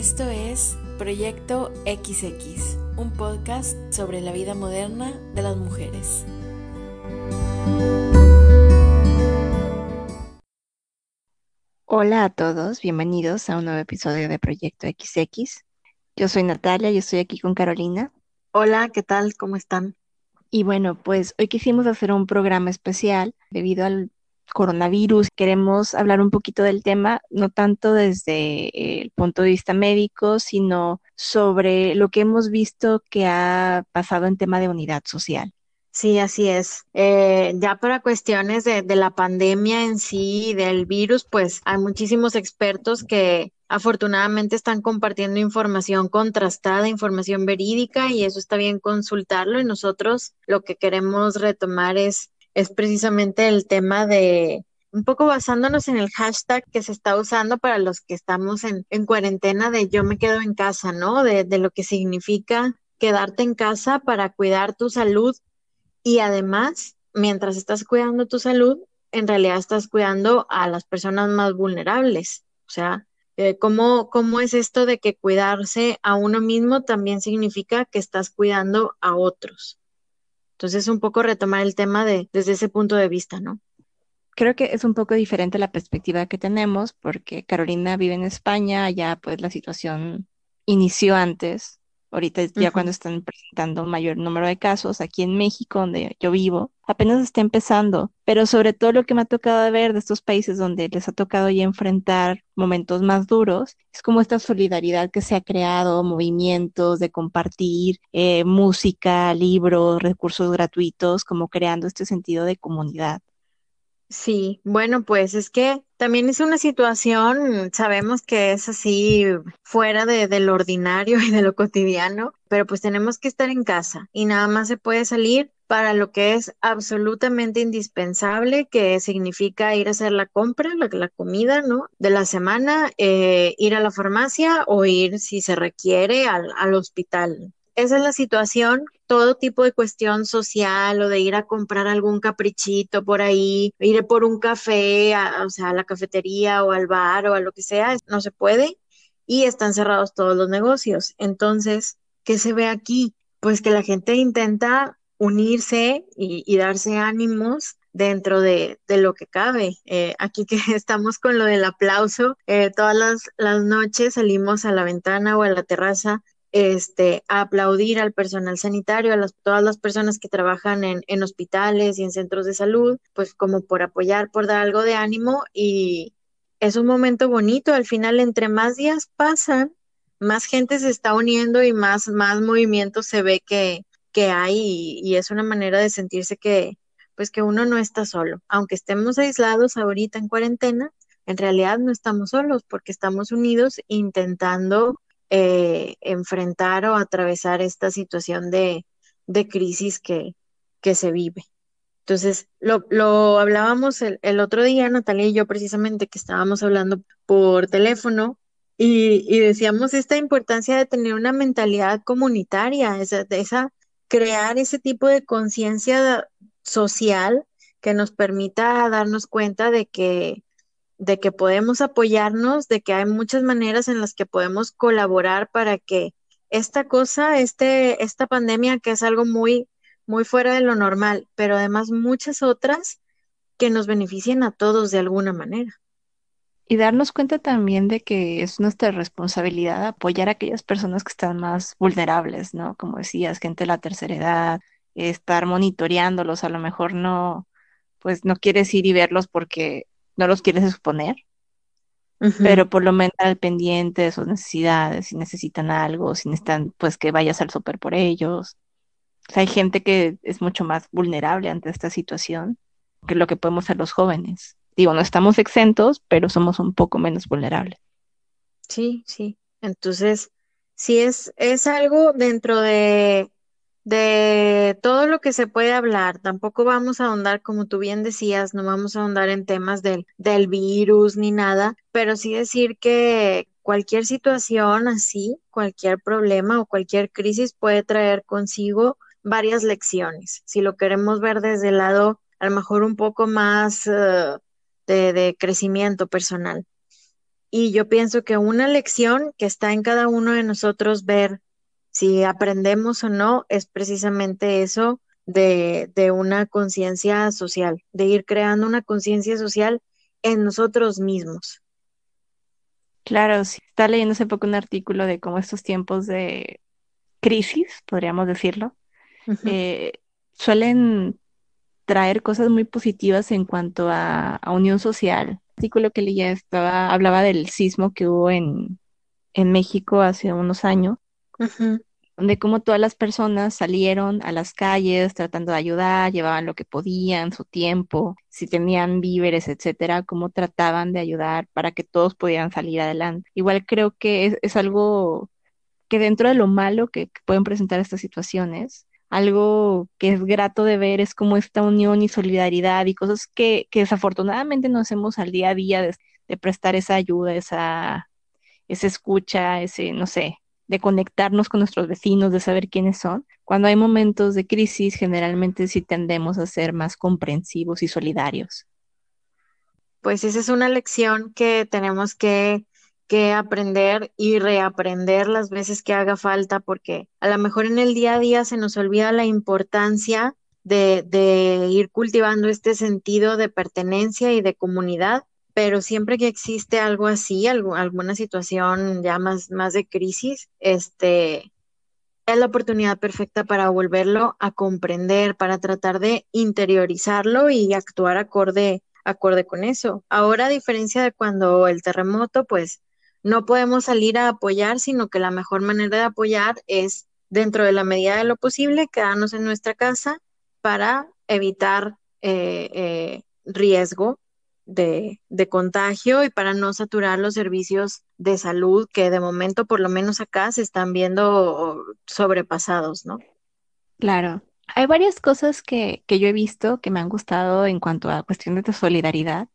Esto es Proyecto XX, un podcast sobre la vida moderna de las mujeres. Hola a todos, bienvenidos a un nuevo episodio de Proyecto XX. Yo soy Natalia y estoy aquí con Carolina. Hola, ¿qué tal? ¿Cómo están? Y bueno, pues hoy quisimos hacer un programa especial debido al coronavirus. Queremos hablar un poquito del tema, no tanto desde el punto de vista médico, sino sobre lo que hemos visto que ha pasado en tema de unidad social. Sí, así es. Eh, ya para cuestiones de, de, la pandemia en sí, del virus, pues hay muchísimos expertos que afortunadamente están compartiendo información contrastada, información verídica, y eso está bien consultarlo. Y nosotros lo que queremos retomar es es precisamente el tema de, un poco basándonos en el hashtag que se está usando para los que estamos en, en cuarentena de yo me quedo en casa, ¿no? De, lo que significa quedarte en casa para cuidar tu salud y además, mientras estás cuidando tu salud, en realidad estás cuidando a las personas más vulnerables. O sea, eh, ¿cómo, ¿cómo es esto de que cuidarse a uno mismo también significa que estás cuidando a otros? Entonces, un poco retomar el tema de, desde ese punto de vista, ¿no? Creo que es un poco diferente la perspectiva que tenemos porque Carolina vive en España, allá pues la situación inició antes Ahorita ya uh -huh. cuando están presentando mayor número de casos, aquí en México, donde yo vivo, apenas está empezando, pero sobre todo lo que me ha tocado ver de estos países donde les ha tocado ya enfrentar momentos más duros, es como esta solidaridad que se ha creado, movimientos de compartir eh, música, libros, recursos gratuitos, como creando este sentido de comunidad. Sí, bueno, pues es que también es una situación, sabemos que es así fuera de, lo ordinario y de lo cotidiano, pero pues tenemos que estar en casa y nada más se puede salir para lo que es absolutamente indispensable, que significa ir a hacer la compra, la, comida, ¿no? De la semana, eh, ir a la farmacia o ir, si se requiere, al hospital esa es la situación, todo tipo de cuestión social o de ir a comprar algún caprichito por ahí, ir por un café, a, o sea, a la cafetería o al bar o a lo que sea, no se puede y están cerrados todos los negocios. Entonces, ¿qué se ve aquí? Pues que la gente intenta unirse y, darse ánimos dentro de, de, lo que cabe. Eh, aquí que estamos con lo del aplauso, eh, todas las, las noches salimos a la ventana o a la terraza este, aplaudir al personal sanitario, a todas las personas que trabajan en, en, hospitales y en centros de salud, pues como por apoyar, por dar algo de ánimo y es un momento bonito. Al final, entre más días pasan, más gente se está uniendo y más, más movimiento se ve que, que hay y, y es una manera de sentirse que, pues que uno no está solo. Aunque estemos aislados ahorita en cuarentena, en realidad no estamos solos porque estamos unidos intentando eh, enfrentar o atravesar esta situación de, de crisis que, que, se vive. Entonces, lo, lo hablábamos el, el, otro día, Natalia y yo precisamente, que estábamos hablando por teléfono y, y decíamos esta importancia de tener una mentalidad comunitaria, esa, esa crear ese tipo de conciencia social que nos permita darnos cuenta de que de que podemos apoyarnos, de que hay muchas maneras en las que podemos colaborar para que esta cosa, este, esta pandemia, que es algo muy, muy fuera de lo normal, pero además muchas otras que nos beneficien a todos de alguna manera. Y darnos cuenta también de que es nuestra responsabilidad apoyar a aquellas personas que están más vulnerables, ¿no? Como decías, gente de la tercera edad, estar monitoreándolos, a lo mejor no, pues no quieres ir y verlos porque no los quieres exponer, uh -huh. pero por lo menos al pendiente de sus necesidades, si necesitan algo, si necesitan pues que vayas al súper por ellos. O sea, hay gente que es mucho más vulnerable ante esta situación que lo que podemos ser los jóvenes. Digo, no estamos exentos, pero somos un poco menos vulnerables. Sí, sí. Entonces, sí es, es algo dentro de de todo lo que se puede hablar. Tampoco vamos a ahondar, como tú bien decías, no vamos a ahondar en temas del, del virus ni nada, pero sí decir que cualquier situación así, cualquier problema o cualquier crisis puede traer consigo varias lecciones. Si lo queremos ver desde el lado, a lo mejor un poco más uh, de, de crecimiento personal. Y yo pienso que una lección que está en cada uno de nosotros ver si aprendemos o no es precisamente eso de, de una conciencia social, de ir creando una conciencia social en nosotros mismos. Claro, sí. Está leyendo hace poco un artículo de cómo estos tiempos de crisis, podríamos decirlo, eh, suelen traer cosas muy positivas en cuanto a, unión social. El artículo que leía estaba, hablaba del sismo que hubo en, en México hace unos años, donde como todas las personas salieron a las calles tratando de ayudar, llevaban lo que podían, su tiempo, si tenían víveres, etcétera, cómo trataban de ayudar para que todos pudieran salir adelante. Igual creo que es, algo que dentro de lo malo que pueden presentar estas situaciones, algo que es grato de ver es como esta unión y solidaridad y cosas que, desafortunadamente no hacemos al día a día de, prestar esa ayuda, esa, esa escucha, ese, no sé, de conectarnos con nuestros vecinos, de saber quiénes son. Cuando hay momentos de crisis, generalmente sí tendemos a ser más comprensivos y solidarios. Pues esa es una lección que tenemos que que aprender y reaprender las veces que haga falta, porque a lo mejor en el día a día se nos olvida la importancia de, de ir cultivando este sentido de pertenencia y de comunidad, pero siempre que existe algo así, alguna situación ya más, más de crisis, este, es la oportunidad perfecta para volverlo a comprender, para tratar de interiorizarlo y actuar acorde, acorde con eso. Ahora, a diferencia de cuando el terremoto, pues no podemos salir a apoyar, sino que la mejor manera de apoyar es dentro de la medida de lo posible quedarnos en nuestra casa para evitar eh, eh, riesgo de, de, contagio y para no saturar los servicios de salud que de momento, por lo menos acá, se están viendo sobrepasados, ¿no? Claro. Hay varias cosas que, que yo he visto que me han gustado en cuanto a cuestiones de solidaridad.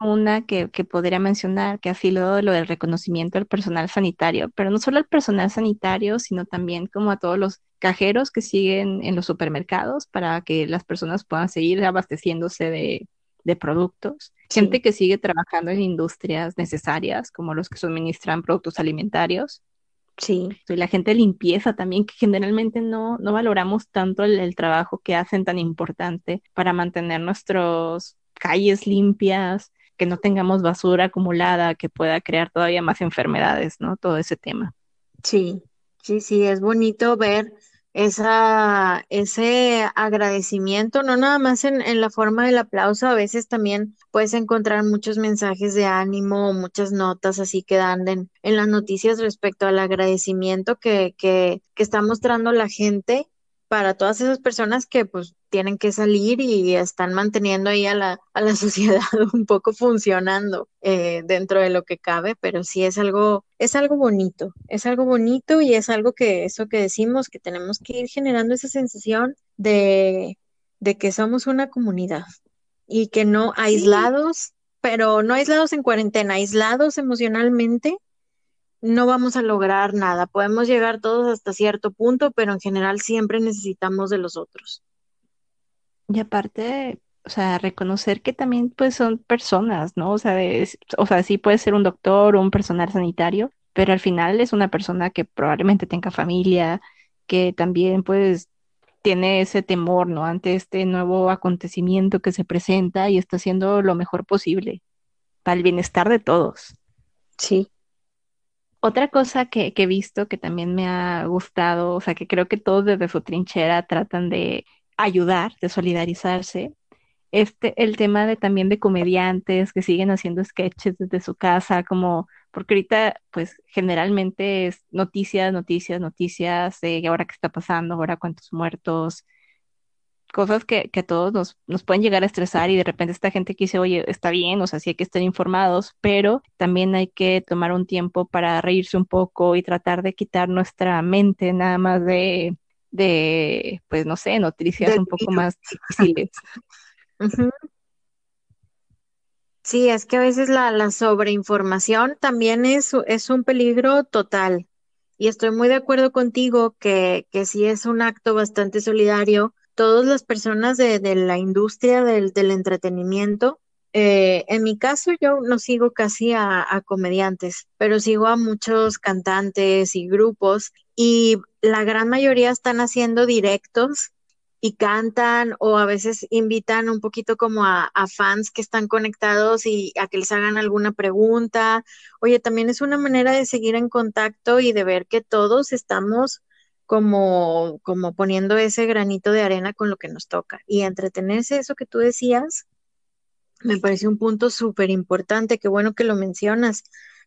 Una que, que, podría mencionar, que ha sido lo del reconocimiento del personal sanitario, pero no solo al personal sanitario, sino también como a todos los cajeros que siguen en los supermercados para que las personas puedan seguir abasteciéndose de, de productos. Gente que sigue trabajando en industrias necesarias, como los que suministran productos alimentarios. Sí. Y la gente de limpieza también, que generalmente no, no valoramos tanto el, el trabajo que hacen tan importante para mantener nuestras calles limpias, que no tengamos basura acumulada que pueda crear todavía más enfermedades, ¿no? Todo ese tema. Sí, sí, sí, es bonito ver esa, ese agradecimiento, no nada más en, en, la forma del aplauso, a veces también puedes encontrar muchos mensajes de ánimo, muchas notas así que dan en, en las noticias respecto al agradecimiento que, que, que está mostrando la gente para todas esas personas que pues tienen que salir y están manteniendo ahí a la, a la sociedad un poco funcionando eh, dentro de lo que cabe, pero sí es algo, es algo bonito, es algo bonito y es algo que eso que decimos, que tenemos que ir generando esa sensación de, de que somos una comunidad y que no aislados, pero no aislados en cuarentena, aislados emocionalmente, no vamos a lograr nada. Podemos llegar todos hasta cierto punto, pero en general siempre necesitamos de los otros. Y aparte, o sea, reconocer que también pues son personas, ¿no? O sea, o sea, sí puede ser un doctor o un personal sanitario, pero al final es una persona que probablemente tenga familia, que también pues tiene ese temor, ¿no? Ante este nuevo acontecimiento que se presenta y está haciendo lo mejor posible para el bienestar de todos. Sí. Otra cosa que, he visto que también me ha gustado, o sea, que creo que todos desde su trinchera tratan de ayudar, de solidarizarse, este, el tema de también de comediantes que siguen haciendo sketches desde su casa, como, porque ahorita, pues, generalmente es noticias, noticias, noticias de ahora qué está pasando, ahora cuántos muertos, cosas que, que a todos nos, nos, pueden llegar a estresar y de repente esta gente que dice, oye, está bien, o sea, sí hay que estar informados, pero también hay que tomar un tiempo para reírse un poco y tratar de quitar nuestra mente nada más de, de pues no sé, noticias un poco más difíciles. Sí, es que a veces la, la sobreinformación también es, es un peligro total. Y estoy muy de acuerdo contigo que, que sí es un acto bastante solidario todas las personas de, la industria del, entretenimiento Eh, en mi caso, yo no sigo casi a, comediantes, pero sigo a muchos cantantes y grupos y la gran mayoría están haciendo directos y cantan o a veces invitan un poquito como a, a, fans que están conectados y a que les hagan alguna pregunta. Oye, también es una manera de seguir en contacto y de ver que todos estamos como, como poniendo ese granito de arena con lo que nos toca y entretenerse, eso que tú decías, me parece un punto súper importante, qué bueno que lo mencionas,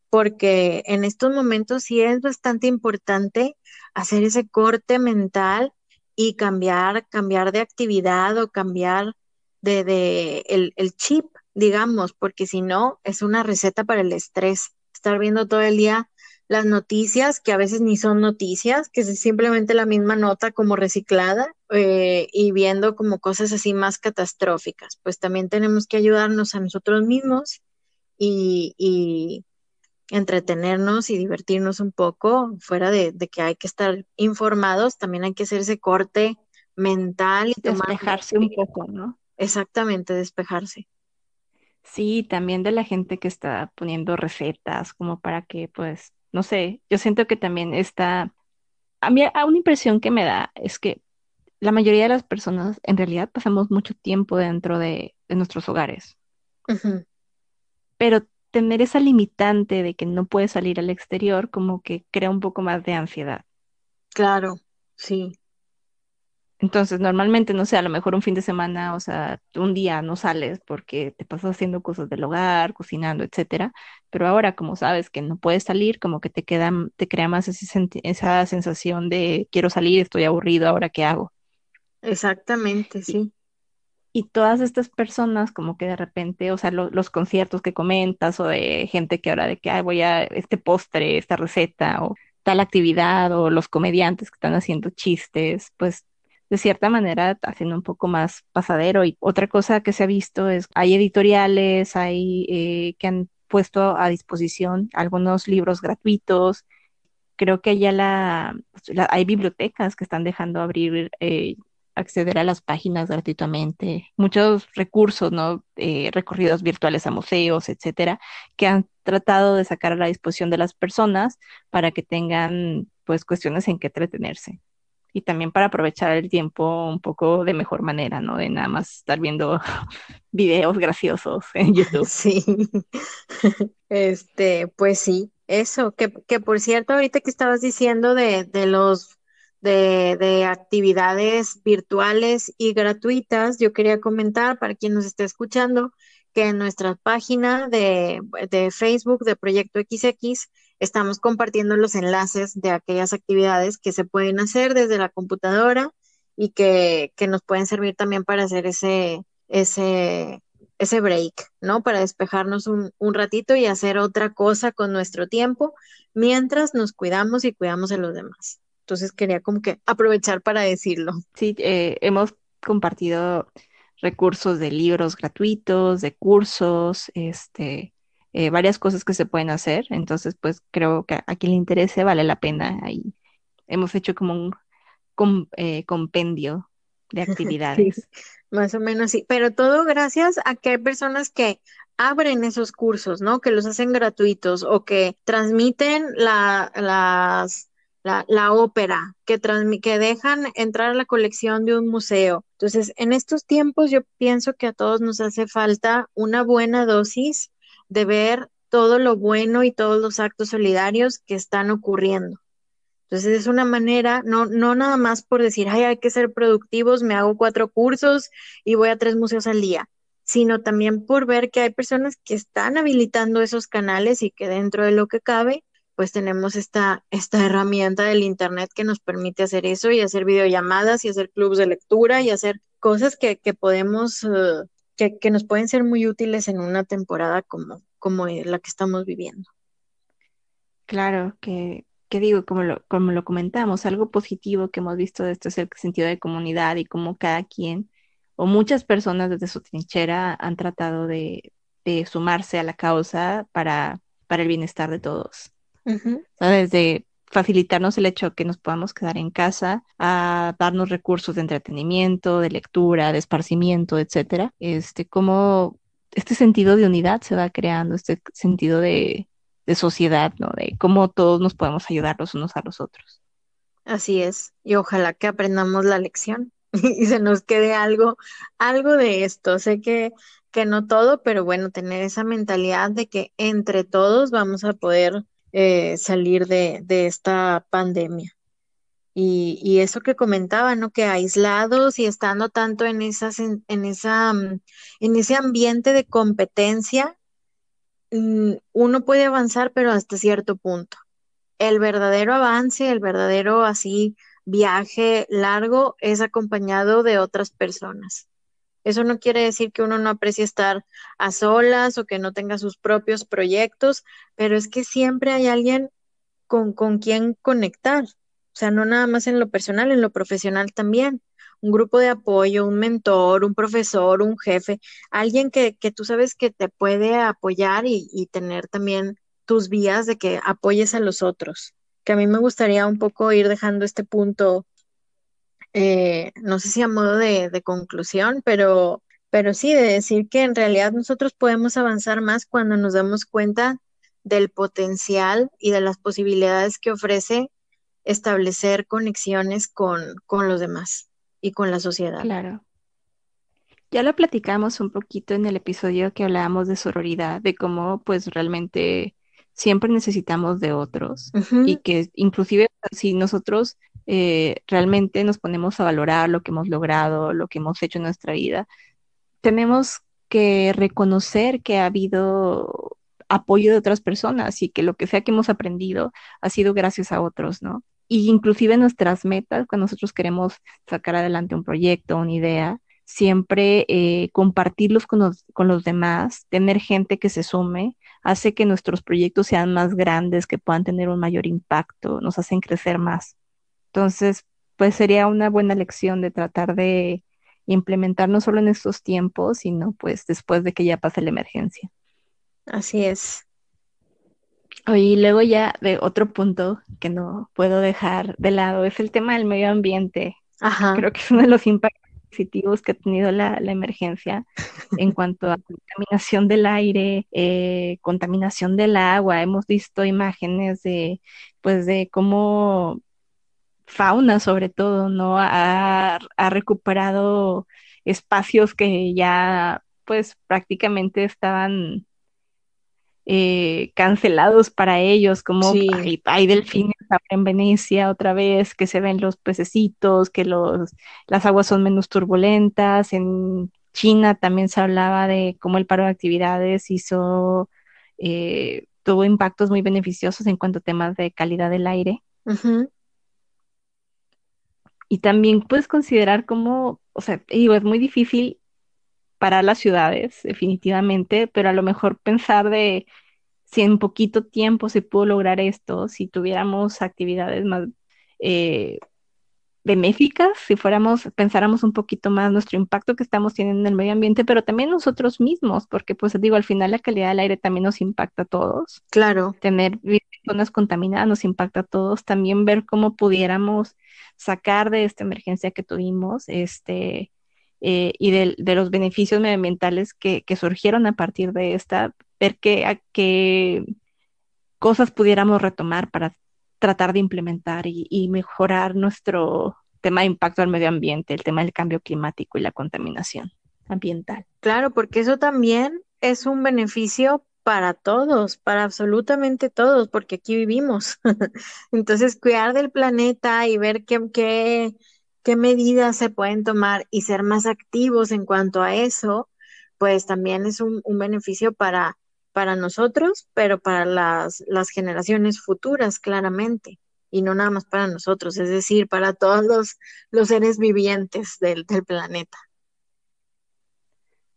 porque en estos momentos sí es bastante importante hacer ese corte mental y cambiar, cambiar de actividad o cambiar de, de el, el chip, digamos, porque si no, es una receta para el estrés. Estar viendo todo el día las noticias, que a veces ni son noticias, que es simplemente la misma nota como reciclada eh, y viendo como cosas así más catastróficas. Pues también tenemos que ayudarnos a nosotros mismos y, y entretenernos y divertirnos un poco, fuera de, de, que hay que estar informados, también hay que hacer ese corte mental y despejarse un poco, ¿no? Exactamente, despejarse. Sí, también de la gente que está poniendo recetas como para que pues no sé, yo siento que también está, a mí a una impresión que me da es que la mayoría de las personas en realidad pasamos mucho tiempo dentro de, de nuestros hogares. Pero tener esa limitante de que no puedes salir al exterior como que crea un poco más de ansiedad. Claro, sí. Entonces, normalmente, no sé, a lo mejor un fin de semana, o sea, un día no sales porque te pasas haciendo cosas del hogar, cocinando, etcétera. Pero ahora, como sabes que no puedes salir, como que te queda, te crea más ese esa sensación de quiero salir, estoy aburrido, ahora qué hago. Exactamente, sí. y todas estas personas, como que de repente, o sea, lo- los conciertos que comentas, o de gente que ahora de que "Ay, voy a este postre, esta receta, o tal actividad, o los comediantes que están haciendo chistes, pues de cierta manera haciendo un poco más pasadero. Y otra cosa que se ha visto es, hay editoriales, hay eh, que han puesto a disposición algunos libros gratuitos. Creo que ya la, la- hay bibliotecas que están dejando abrir, eh, acceder a las páginas gratuitamente. Muchos recursos, ¿no? Eh, recorridos virtuales a museos, etcétera, que han tratado de sacar a la disposición de las personas para que tengan, pues, cuestiones en que entretenerse y también para aprovechar el tiempo un poco de mejor manera, ¿no? De nada más estar viendo videos graciosos en YouTube. Sí. Este, pues sí, eso, que, que por cierto, ahorita que estabas diciendo de, de los de, de actividades virtuales y gratuitas, yo quería comentar para quien nos esté escuchando que en nuestra página de, de Facebook de Proyecto XX estamos compartiendo los enlaces de aquellas actividades que se pueden hacer desde la computadora y que, que nos pueden servir también para hacer ese, ese, ese break, ¿no? Para despejarnos un, un ratito y hacer otra cosa con nuestro tiempo mientras nos cuidamos y cuidamos a los demás. Entonces quería como que aprovechar para decirlo. Sí, eh, hemos compartido recursos de libros gratuitos, de cursos, este, eh, varias cosas que se pueden hacer. Entonces, pues creo que a quien le interese vale la pena. Ahí hemos hecho como un com- eh, compendio de Sí, actividades. más o menos sí, pero todo gracias a que hay personas que abren esos cursos, ¿no? Que los hacen gratuitos o que transmiten la, las, la, la ópera, que, que dejan entrar a la colección de un museo. Entonces, en estos tiempos yo pienso que a todos nos hace falta una buena dosis de ver todo lo bueno y todos los actos solidarios que están ocurriendo. Entonces es una manera, no, no nada más por decir, ay, hay que ser productivos, me hago cuatro cursos y voy a tres museos al día, sino también por ver que hay personas que están habilitando esos canales y que dentro de lo que cabe, pues tenemos esta, esta herramienta del Internet que nos permite hacer eso y hacer videollamadas y hacer clubes de lectura y hacer cosas que, que podemos, uh, que, que nos pueden ser muy útiles en una temporada como, como la que estamos viviendo. Claro, que, que digo, como lo, como lo comentamos, algo positivo que hemos visto de esto es el sentido de comunidad y cómo cada quien o muchas personas desde su trinchera han tratado de, de sumarse a la causa para, para el bienestar de todos. Uh -huh. O sea, desde facilitarnos el hecho de que nos podamos quedar en casa, a darnos recursos de entretenimiento, de lectura, de esparcimiento, etcétera. Este, como este sentido de unidad se va creando, este sentido de, de sociedad, ¿no? De cómo todos nos podemos ayudar los unos a los otros. Así es, y ojalá que aprendamos la lección y se nos quede algo, algo de esto. Sé que, que no todo, pero bueno, tener esa mentalidad de que entre todos vamos a poder eh, salir de, de esta pandemia. Y, y, eso que comentaba, ¿no? Que aislados y estando tanto en esas, en, esa, mm, en ese ambiente de competencia, mm, uno puede avanzar, pero hasta cierto punto. El verdadero avance, el verdadero así viaje largo es acompañado de otras personas. Eso no quiere decir que uno no aprecie estar a solas o que no tenga sus propios proyectos, pero es que siempre hay alguien con, con quien conectar. O sea, no nada más en lo personal, en lo profesional también. Un grupo de apoyo, un mentor, un profesor, un jefe, alguien que, que tú sabes que te puede apoyar y, y tener también tus vías de que apoyes a los otros. Que a mí me gustaría un poco ir dejando este punto eh, no sé si a modo de, de, conclusión, pero, pero sí de decir que en realidad nosotros podemos avanzar más cuando nos damos cuenta del potencial y de las posibilidades que ofrece establecer conexiones con, con los demás y con la sociedad. Claro. Ya lo platicamos un poquito en el episodio que hablábamos de sororidad, de cómo pues realmente siempre necesitamos de otros uh -huh. y que inclusive si nosotros eh, realmente nos ponemos a valorar lo que hemos logrado, lo que hemos hecho en nuestra vida, tenemos que reconocer que ha habido apoyo de otras personas y que lo que sea que hemos aprendido ha sido gracias a otros, ¿no? Y inclusive nuestras metas, cuando nosotros queremos sacar adelante un proyecto, una idea, siempre eh, compartirlos con los, con los demás, tener gente que se sume, hace que nuestros proyectos sean más grandes, que puedan tener un mayor impacto, nos hacen crecer más. Entonces, pues sería una buena lección de tratar de implementar no solo en estos tiempos, sino pues después de que ya pase la emergencia. Así es. Y luego ya de otro punto que no puedo dejar de lado es el tema del medio ambiente. Ajá. Creo que es uno de los impactos positivos que ha tenido la, emergencia en cuanto a contaminación del aire, eh, contaminación del agua. Hemos visto imágenes de, pues, de cómo fauna, sobre todo, ¿no? Ha, ha recuperado espacios que ya, pues, prácticamente estaban eh, cancelados para ellos, como Sí. hay, hay delfines ahora en Venecia otra vez, que se ven los pececitos, que los, las aguas son menos turbulentas. En China también se hablaba de cómo el paro de actividades hizo, eh, tuvo impactos muy beneficiosos en cuanto a temas de calidad del aire. Y también puedes considerar cómo, o sea, digo, es muy difícil para las ciudades, definitivamente, pero a lo mejor pensar de si en poquito tiempo se pudo lograr esto, si tuviéramos actividades más eh, benéficas, si fuéramos, pensáramos un poquito más nuestro impacto que estamos teniendo en el medio ambiente, pero también nosotros mismos, porque pues digo, al final la calidad del aire también nos impacta a todos. Claro. Tener zonas contaminadas nos impacta a todos. También ver cómo pudiéramos sacar de esta emergencia que tuvimos, este, eh, y de, de, los beneficios medioambientales que, surgieron a partir de esta, ver qué, qué cosas pudiéramos retomar para tratar de implementar y, y, mejorar nuestro tema de impacto al medio ambiente, el tema del cambio climático y la contaminación ambiental. Claro, porque eso también es un beneficio para todos, para absolutamente todos, porque aquí vivimos. Entonces, cuidar del planeta y ver qué, qué, qué medidas se pueden tomar y ser más activos en cuanto a eso, pues también es un, beneficio para, para nosotros, pero para las, las generaciones futuras, claramente, y no nada más para nosotros, es decir, para todos los, los seres vivientes del, del planeta.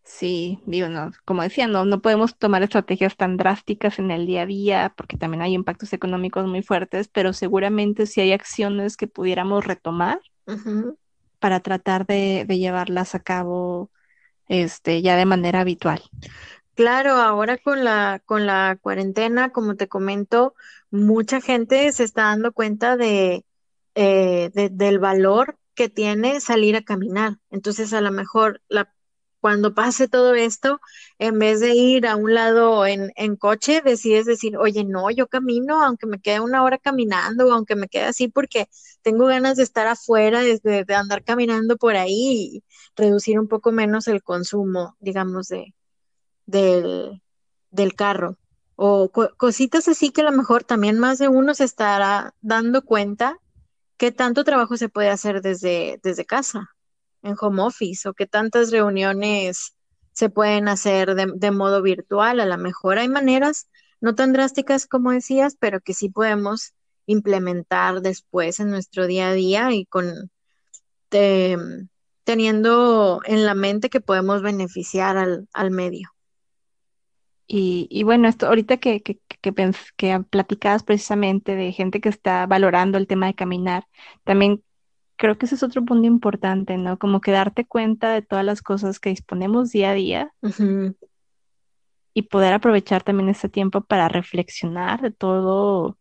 Sí, digo, como decía, no, no podemos tomar estrategias tan drásticas en el día a día porque también hay impactos económicos muy fuertes, pero seguramente sí hay acciones que pudiéramos retomar Uh -huh. para tratar de, de, llevarlas a cabo este, ya de manera habitual. Claro, ahora con la, con la cuarentena, como te comento, mucha gente se está dando cuenta de, eh, de, del valor que tiene salir a caminar. Entonces, a lo mejor la cuando pase todo esto, en vez de ir a un lado en, en coche, decides decir, oye, no, yo camino, aunque me quede una hora caminando, o aunque me quede así, porque tengo ganas de estar afuera, de, de andar caminando por ahí y reducir un poco menos el consumo, digamos, de, del, del carro. O cositas así que a lo mejor también más de uno se estará dando cuenta qué tanto trabajo se puede hacer desde, desde casa, en home office, o qué tantas reuniones se pueden hacer de, de modo virtual. A lo mejor hay maneras no tan drásticas como decías, pero que sí podemos implementar después en nuestro día a día y con teniendo en la mente que podemos beneficiar al, al medio. Y, bueno, esto ahorita que, que, que, que platicabas precisamente de gente que está valorando el tema de caminar, también creo que ese es otro punto importante, ¿no? Como que darte cuenta de todas las cosas que disponemos día a día y poder aprovechar también este tiempo para reflexionar de todo,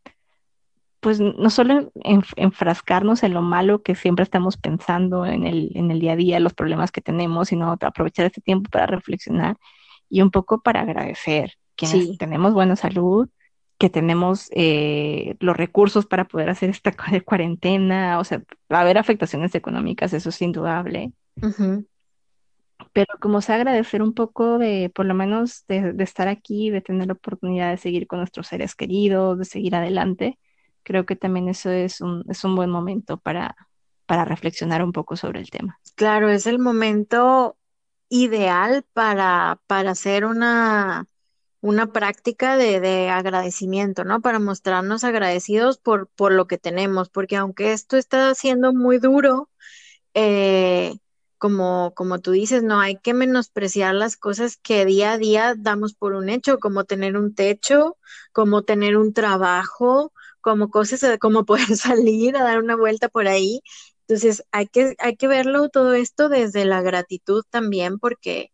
pues no solo enfrascarnos en lo malo que siempre estamos pensando en el, en el día a día, los problemas que tenemos, sino aprovechar este tiempo para reflexionar y un poco para agradecer que tenemos buena salud, que tenemos eh, los recursos para poder hacer esta cuarentena, o sea, va a haber afectaciones económicas, eso es indudable. Pero como sea agradecer un poco de, por lo menos, de, estar aquí, de tener la oportunidad de seguir con nuestros seres queridos, de seguir adelante, creo que también eso es un, es un buen momento para, para reflexionar un poco sobre el tema. Claro, es el momento ideal para, para hacer una, una práctica de, de, agradecimiento, ¿no? Para mostrarnos agradecidos por, por lo que tenemos, porque aunque esto está siendo muy duro, eh, como, como tú dices, no hay que menospreciar las cosas que día a día damos por un hecho, como tener un techo, como tener un trabajo, como cosas, como poder salir a dar una vuelta por ahí. Entonces, hay que, hay que verlo todo esto desde la gratitud también, porque,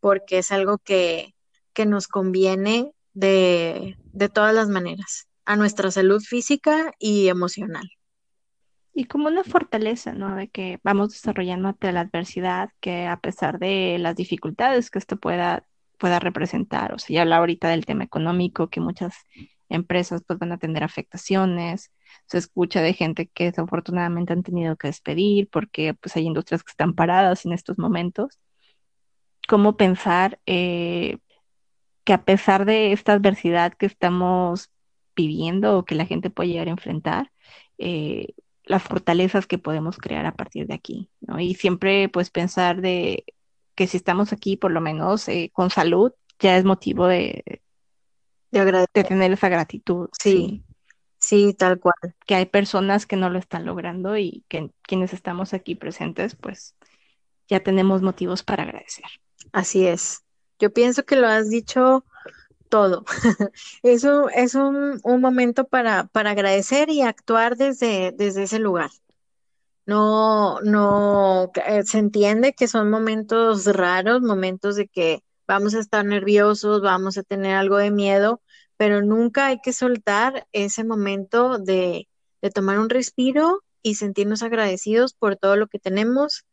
porque es algo que, que nos conviene de, de todas las maneras, a nuestra salud física y emocional. Y como una fortaleza, ¿no? De que vamos desarrollando ante la adversidad, que a pesar de las dificultades que esto pueda, pueda representar, o sea, ya habla ahorita del tema económico, que muchas empresas pues van a tener afectaciones, se escucha de gente que desafortunadamente han tenido que despedir porque pues hay industrias que están paradas en estos momentos. ¿Cómo pensar eh, que a pesar de esta adversidad que estamos viviendo o que la gente puede llegar a enfrentar, eh, las fortalezas que podemos crear a partir de aquí, ¿no? Y siempre pues pensar de que si estamos aquí por lo menos eh, con salud, ya es motivo de, de, tener esa gratitud. sí. Sí, tal cual. Que hay personas que no lo están logrando y que quienes estamos aquí presentes, pues ya tenemos motivos para agradecer. Así es. Yo pienso que lo has dicho todo. es un, es un, un momento para, para agradecer y actuar desde, desde ese lugar. No, no, eh, se entiende que son momentos raros, momentos de que vamos a estar nerviosos, vamos a tener algo de miedo, pero nunca hay que soltar ese momento de, tomar un respiro y sentirnos agradecidos por todo lo que tenemos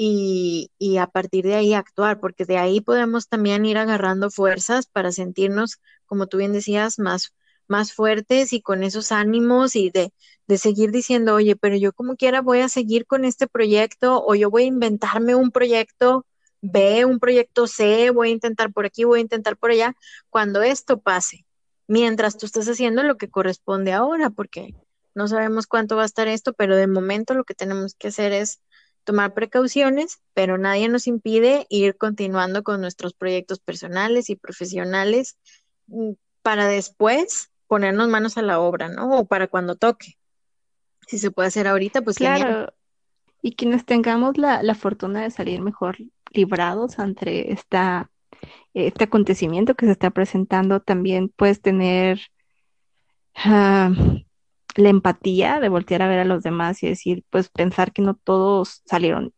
y, a partir de ahí actuar, porque de ahí podemos también ir agarrando fuerzas para sentirnos, como tú bien decías, más, más fuertes y con esos ánimos y de, de seguir diciendo, oye, pero yo como quiera voy a seguir con este proyecto o yo voy a inventarme un proyecto B, un proyecto C, voy a intentar por aquí, voy a intentar por allá, cuando esto pase mientras tú estás haciendo lo que corresponde ahora, porque no sabemos cuánto va a estar esto, pero de momento lo que tenemos que hacer es tomar precauciones, pero nadie nos impide ir continuando con nuestros proyectos personales y profesionales mm, para después ponernos manos a la obra, ¿no? O para cuando toque. Si se puede hacer ahorita, pues claro. Y quienes tengamos la, la fortuna de salir mejor librados ante esta este acontecimiento que se está presentando, también puedes tener ah, la empatía de voltear a ver a los demás y decir, pues pensar que no todos salieron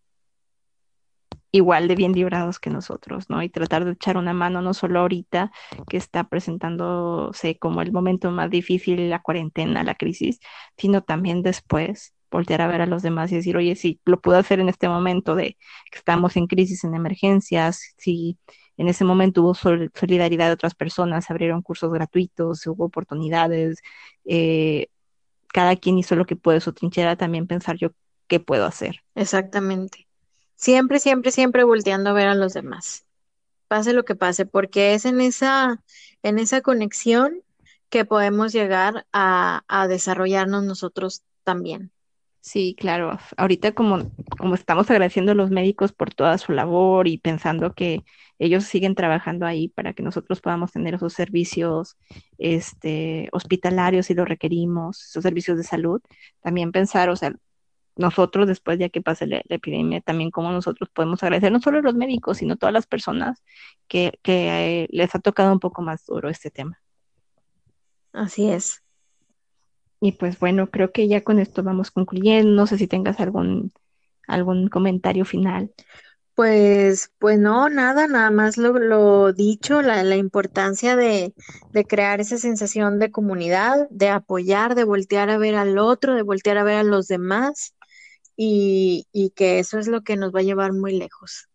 igual de bien librados que nosotros, ¿no? Y tratar de echar una mano no solo ahorita que está presentándose como el momento más difícil, la cuarentena, la crisis, sino también después voltear a ver a los demás y decir, oye, si lo puedo hacer en este momento de que estamos en crisis, en emergencias, si en ese momento hubo solidaridad de otras personas, se abrieron cursos gratuitos, hubo oportunidades, eh, cada quien hizo lo que puede su trinchera, también pensar yo qué puedo hacer. Exactamente. Siempre, siempre, siempre volteando a ver a los demás. Pase lo que pase, porque es en esa, en esa conexión que podemos llegar a, a desarrollarnos nosotros también. Sí, claro. Ahorita como, como estamos agradeciendo a los médicos por toda su labor y pensando que ellos siguen trabajando ahí para que nosotros podamos tener esos servicios este, hospitalarios si lo requerimos, esos servicios de salud, también pensar, o sea, nosotros después ya que pase la, epidemia, también cómo nosotros podemos agradecer no solo a los médicos, sino a todas las personas que, que eh, les ha tocado un poco más duro este tema. Así es. Y pues bueno, creo que ya con esto vamos concluyendo. No sé si tengas algún, algún comentario final. Pues, pues no, nada, nada más lo, lo dicho, la, la importancia de, de, crear esa sensación de comunidad, de apoyar, de voltear a ver al otro, de voltear a ver a los demás y, y que eso es lo que nos va a llevar muy lejos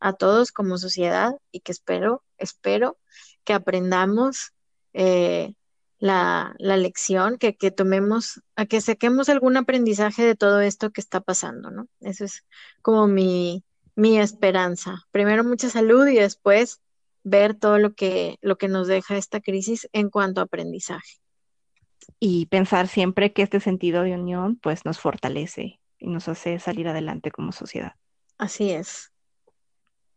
a todos como sociedad y que espero, espero que aprendamos eh, la, la lección, que, que tomemos, a que saquemos algún aprendizaje de todo esto que está pasando, ¿no? Eso es como mi, mi esperanza. Primero mucha salud y después ver todo lo que, lo que nos deja esta crisis en cuanto a aprendizaje. Y pensar siempre que este sentido de unión pues nos fortalece y nos hace salir adelante como sociedad. Así es.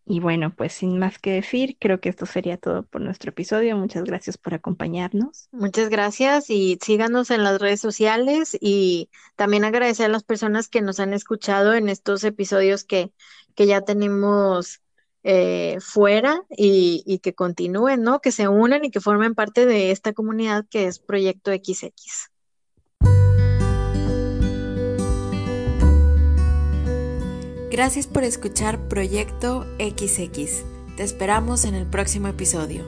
Y bueno, pues sin más que decir, creo que esto sería todo por nuestro episodio. Muchas gracias por acompañarnos. Muchas gracias y síganos en las redes sociales y también agradecer a las personas que nos han escuchado en estos episodios que, que ya tenemos eh, fuera y, y que continúen, ¿no? Que se unan y que formen parte de esta comunidad que es Proyecto XX. Gracias por escuchar Proyecto XX. Te esperamos en el próximo episodio.